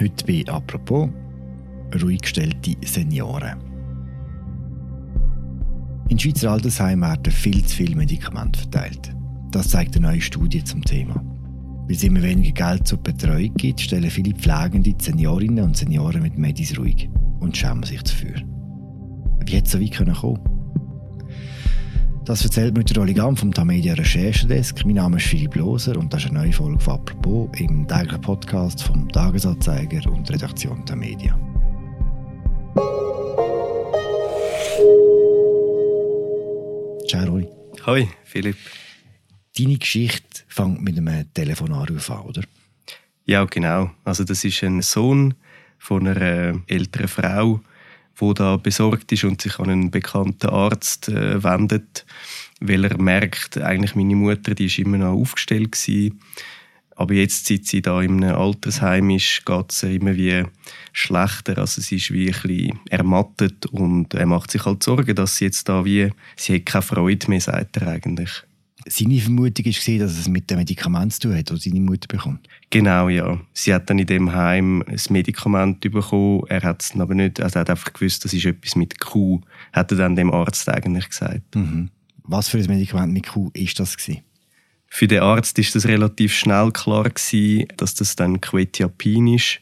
Heute bei «Apropos» ruhig gestellte Senioren. In Schweizer Altersheimen werden viel zu viele Medikamente verteilt. Das zeigt eine neue Studie zum Thema. Weil es immer weniger Geld zur Betreuung gibt, stellen viele Pflegende Seniorinnen und Senioren mit Medis ruhig und schämen sich dafür. Wie hätte es so weit kommen können? Das erzählt mir der Oligam vom Tamedia Recherchedesk. Mein Name ist Philipp Loser und das ist eine neue Folge von «Apropos» im täglichen Podcast vom Tagesanzeiger und Redaktion Tamedia. Ciao, Roy. Hoi, Philipp. Deine Geschichte fängt mit einem Telefonanruf an, oder? Ja, genau. Also das ist ein Sohn von einer älteren Frau, wo da besorgt ist und sich an einen bekannten Arzt äh, wendet, weil er merkt, eigentlich meine Mutter, die ist immer noch aufgestellt gewesen. Aber jetzt, seit sie da in einem Altersheim ist, geht es immer wie schlechter. Also sie ist wie ein ermattet und er macht sich halt Sorgen, dass sie jetzt da wie, sie hat keine Freude mehr, sagt er eigentlich. Seine Vermutung war, dass es mit dem Medikament zu tun hat, das seine Mutter bekommt. Genau, ja. Sie hat dann in dem Heim ein Medikament bekommen. Er hat es aber nicht, also er hat einfach gewusst, das ist etwas mit Q, hat er dann dem Arzt eigentlich gesagt. Mhm. Was für ein Medikament mit Q ist das gewesen? Für den Arzt ist das relativ schnell klar gewesen, dass das dann Quetiapin ist.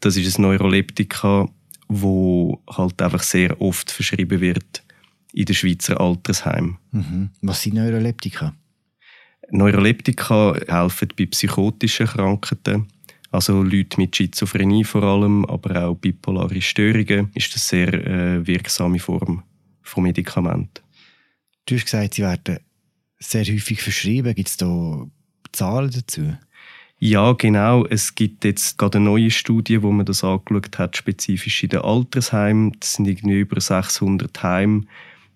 Das ist ein Neuroleptika, wo halt einfach sehr oft verschrieben wird in den Schweizer Altersheimen. Mhm. Was sind Neuroleptika? Neuroleptika helfen bei psychotischen Krankheiten, also Leute mit Schizophrenie vor allem, aber auch bipolare Störungen, ist das eine sehr äh, wirksame Form von Medikament. Du hast gesagt, sie werden sehr häufig verschrieben. Gibt es da Zahlen dazu? Ja, genau. Es gibt jetzt gerade eine neue Studie, wo man das angeschaut hat, spezifisch in den Altersheimen. Das sind irgendwie über 600 Heime,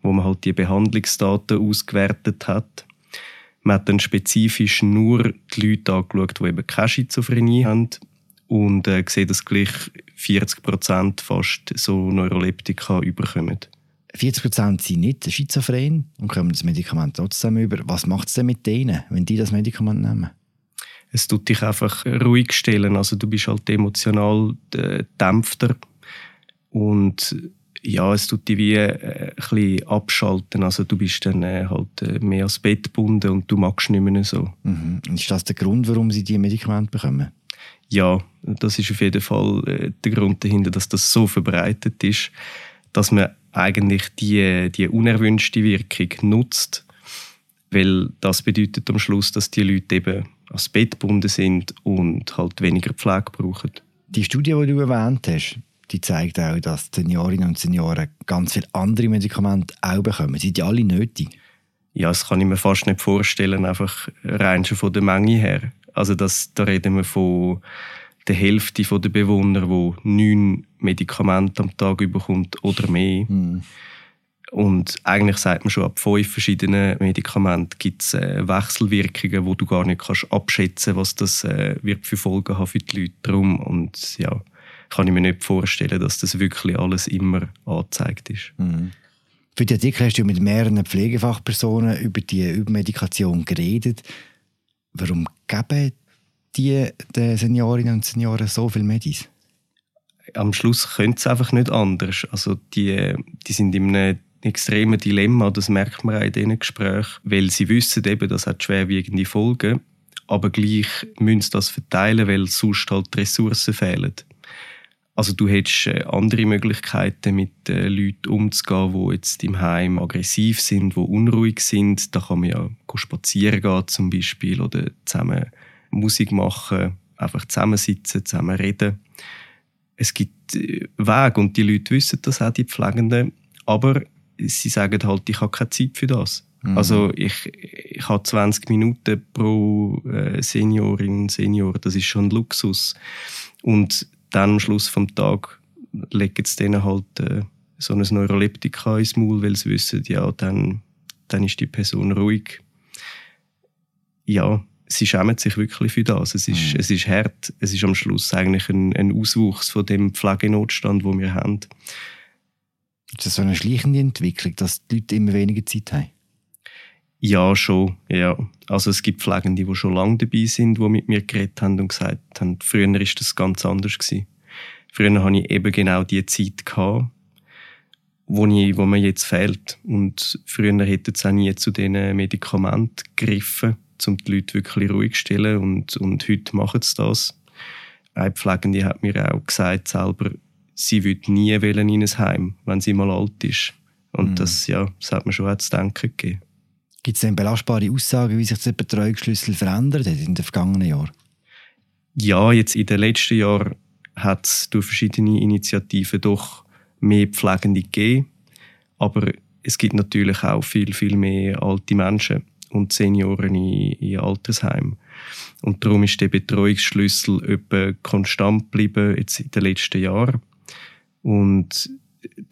wo man halt die Behandlungsdaten ausgewertet hat. Man hat dann spezifisch nur die Leute angeschaut, die eben keine Schizophrenie haben und äh, gesehen, dass gleich 40 Prozent fast so Neuroleptika überkommen. 40 Prozent sind nicht schizophren und kommen das Medikament trotzdem über. Was macht es denn mit denen, wenn die das Medikament nehmen? Es tut dich einfach ruhig stellen. Also du bist halt emotional äh, dämpfter und ja, es tut dich wie äh, ein bisschen abschalten. Also du bist dann äh, halt äh, mehr ans Bett gebunden und du magst nicht mehr so. Mhm. Ist das der Grund, warum sie die Medikamente bekommen? Ja, das ist auf jeden Fall äh, der Grund dahinter, dass das so verbreitet ist, dass man eigentlich die, die unerwünschte Wirkung nutzt, weil das bedeutet am Schluss, dass die Leute eben ans Bett gebunden sind und halt weniger Pflege brauchen. Die Studie, die du erwähnt hast, die zeigt auch, dass die Seniorinnen und Senioren ganz viele andere Medikamente auch bekommen. Sind die alle nötig? Ja, das kann ich mir fast nicht vorstellen, einfach rein schon von der Menge her. Also das, da reden wir von der Hälfte der Bewohner, die neun Medikamente am Tag bekommt oder mehr. Mhm. Und eigentlich sagt man schon, ab fünf verschiedenen Medikamenten gibt es äh, Wechselwirkungen, wo du gar nicht kannst abschätzen was das äh, wird für Folgen haben für die Leute drum. Und ja, kann ich mir nicht vorstellen, dass das wirklich alles immer angezeigt ist. Mhm. Für die Artikel hast du mit mehreren Pflegefachpersonen über die Übermedikation geredet. Warum geben die den Seniorinnen und Senioren so viel Medis? Am Schluss können es einfach nicht anders. Also die, die sind in einem extremen Dilemma, das merkt man auch in diesen Gesprächen, weil sie wissen eben, das hat schwerwiegende Folgen, aber gleich müssen sie das verteilen, weil sonst halt die Ressourcen fehlen. Also du hättest äh, andere Möglichkeiten, mit äh, Leuten umzugehen, die jetzt im Heim aggressiv sind, die unruhig sind. Da kann man ja spazieren gehen zum Beispiel oder zusammen Musik machen, einfach zusammensitzen, zusammen reden. Es gibt äh, Wege und die Leute wissen das auch, die Pflegenden. Aber sie sagen halt, ich habe keine Zeit für das. Mhm. Also ich, ich habe 20 Minuten pro Seniorin, Senior, das ist schon ein Luxus. Und dann am Schluss vom Tag legen sie denen halt äh, so ein Neuroleptika ins Maul, weil sie wissen, ja, dann, dann ist die Person ruhig. Ja, sie schämen sich wirklich für das. Es ist, mhm. es ist hart. Es ist am Schluss eigentlich ein, ein Auswuchs von dem Pflegenotstand, wo wir haben. Ist das so eine schleichende Entwicklung, dass die Leute immer weniger Zeit haben? Ja, schon. Ja. Also es gibt Pflegende, die schon lange dabei sind, die mit mir geredet haben und gesagt haben, früher war das ganz anders gewesen. Früher hatte ich eben genau die Zeit gehabt, wo, ich, wo mir jetzt fehlt. Und früher hätte es auch nie zu diesen Medikamenten gegriffen, um die Leute wirklich ruhig zu stellen. Und, und heute machen sie das. Eine Pflegende hat mir auch gesagt selber, sie würde nie in ein Heim, wenn sie mal alt ist. Und mhm. das, ja, das hat mir schon auch zu denken gegeben. Gibt es denn belastbare Aussagen, wie sich der Betreuungsschlüssel verändert hat in den vergangenen Jahren? Ja, jetzt in den letzten Jahren hat es durch verschiedene Initiativen doch mehr Pflegende gegeben. Aber es gibt natürlich auch viel, viel mehr alte Menschen und Senioren in, in Altersheimen. Und darum ist der Betreuungsschlüssel etwa konstant geblieben jetzt in den letzten Jahren. Und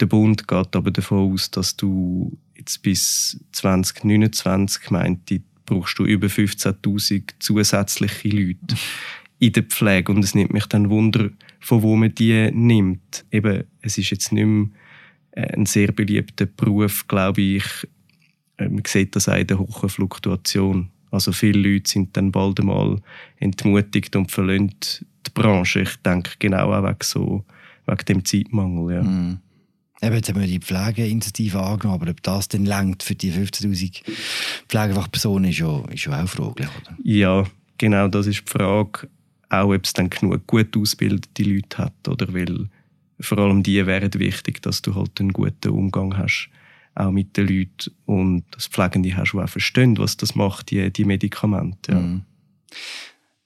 der Bund geht aber davon aus, dass du jetzt bis 2029 meinte, brauchst du über 15.000 zusätzliche Leute in der Pflege. Und es nimmt mich dann Wunder, von wo man die nimmt. Eben, es ist jetzt nicht mehr äh, ein sehr beliebter Beruf, glaube ich. Äh, man sieht das auch in der hohen Fluktuation. Also viele Leute sind dann bald einmal entmutigt und verlassen die Branche. Ich denke genau auch wegen, so, wegen dem Zeitmangel. Ja. Mm. Eben, jetzt haben wir die Pflegeinitiative angenommen, aber ob das dann längt für die 15'000 Pflegefachpersonen, ist ja, ist ja auch fraglich, oder? Ja, genau, das ist die Frage. Auch, ob es dann genug gut ausgebildete Leute hat, oder? Weil vor allem die wären wichtig, dass du halt einen guten Umgang hast, auch mit den Leuten und das Pflegende hast, die auch verstehen, was das macht, die, die Medikamente, ja. Mhm.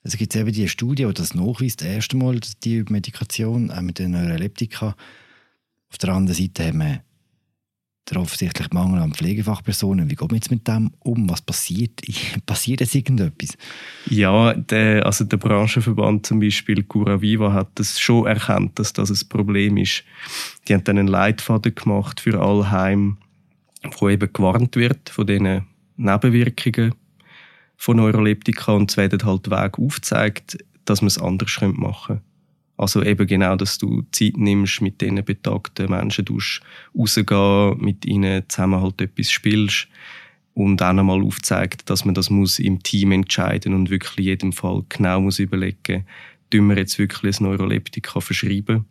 Also gibt es eben die Studie, die das nachweist, das erste Mal, die Medikation, auch mit den Neuroleptika, auf der anderen Seite haben wir der offensichtliche Mangel an Pflegefachpersonen. Wie geht man jetzt mit dem um? Was passiert? passiert jetzt irgendetwas? Ja, der, also der Branchenverband zum Beispiel, Cura Viva, hat das schon erkannt, dass das ein Problem ist. Die haben dann einen Leitfaden gemacht für alle Heime, wo eben gewarnt wird von diesen Nebenwirkungen von Neuroleptika und es werden halt Wege aufgezeigt, dass man es anders machen könnte. Also eben genau, dass du Zeit nimmst, mit diesen betagten Menschen rausgehen, mit ihnen zusammen halt etwas spielst und auch nochmal aufzeigt, dass man das muss im Team entscheiden und wirklich in jedem Fall genau muss überlegen, tun wir jetzt wirklich ein Neuroleptika verschreiben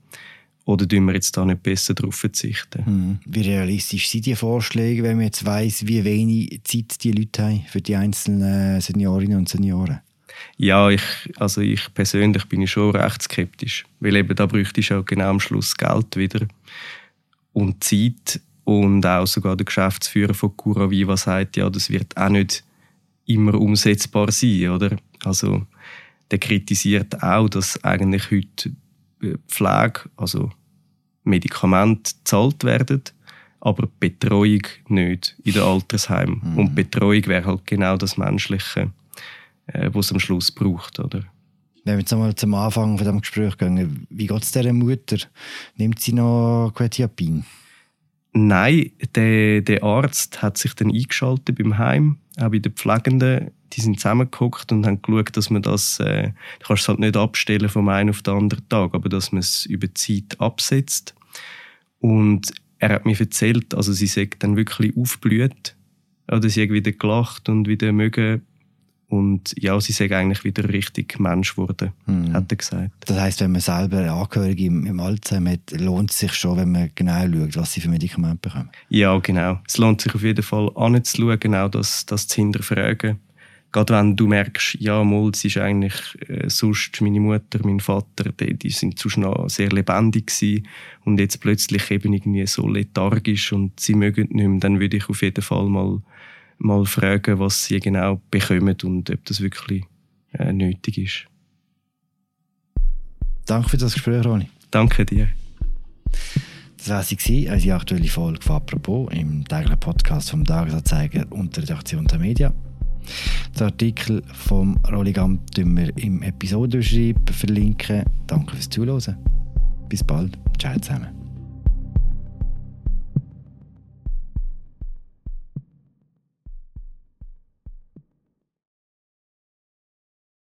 oder tun wir jetzt da nicht besser darauf verzichten? Hm. Wie realistisch sind die Vorschläge, wenn man jetzt weiss, wie wenig Zeit die Leute haben für die einzelnen Seniorinnen und Senioren? Ja, ich, also ich persönlich bin ich schon recht skeptisch, weil eben da bräuchte ich auch genau am Schluss Geld wieder und Zeit und auch sogar der Geschäftsführer von Cura Viva sagt, ja, das wird auch nicht immer umsetzbar sein, oder? Also der kritisiert auch, dass eigentlich heute Pflege, also Medikamente gezahlt werden, aber Betreuung nicht in den Altersheimen. Mhm. Und Betreuung wäre halt genau das Menschliche äh, was es am Schluss braucht. Oder? Wenn wir jetzt einmal zum Anfang von diesem Gespräch gehen, wie geht es dieser Mutter? Nimmt sie noch Quetiapin? Nein, der, der Arzt hat sich dann eingeschaltet beim Heim, auch bei den Pflegenden. Die sind zusammengeguckt und haben geschaut, dass man das, äh, du kannst es halt nicht abstellen vom einen auf den anderen Tag, aber dass man es über die Zeit absetzt. Und er hat mir erzählt, also sie sagt dann wirklich aufblüht, oder sie hat wieder gelacht und wieder mögen und ja, sie sind eigentlich wieder richtig Mensch geworden, mhm. hat er gesagt. Das heißt, wenn man selber Angehörige im, im Alzheimer hat, lohnt es sich schon, wenn man genau schaut, was sie für Medikamente bekommen? Ja, genau. Es lohnt sich auf jeden Fall anzuschauen, genau das, das zu hinterfragen. Gerade wenn du merkst, ja, mal, es ist eigentlich äh, sonst meine Mutter, mein Vater, die, die sind sonst noch sehr lebendig gewesen und jetzt plötzlich eben irgendwie so lethargisch und sie mögen nicht mehr, dann würde ich auf jeden Fall mal mal fragen, was sie genau bekommen und ob das wirklich äh, nötig ist. Danke für das Gespräch, Ronny. Danke dir. Das war sie, unsere aktuelle Folge von «Apropos» im täglichen Podcast vom Tagesanzeiger und der Redaktion der Medien. Den Artikel vom Rolligam tun wir im Episodenbeschreib verlinken. Danke fürs Zuhören. Bis bald. Ciao zusammen.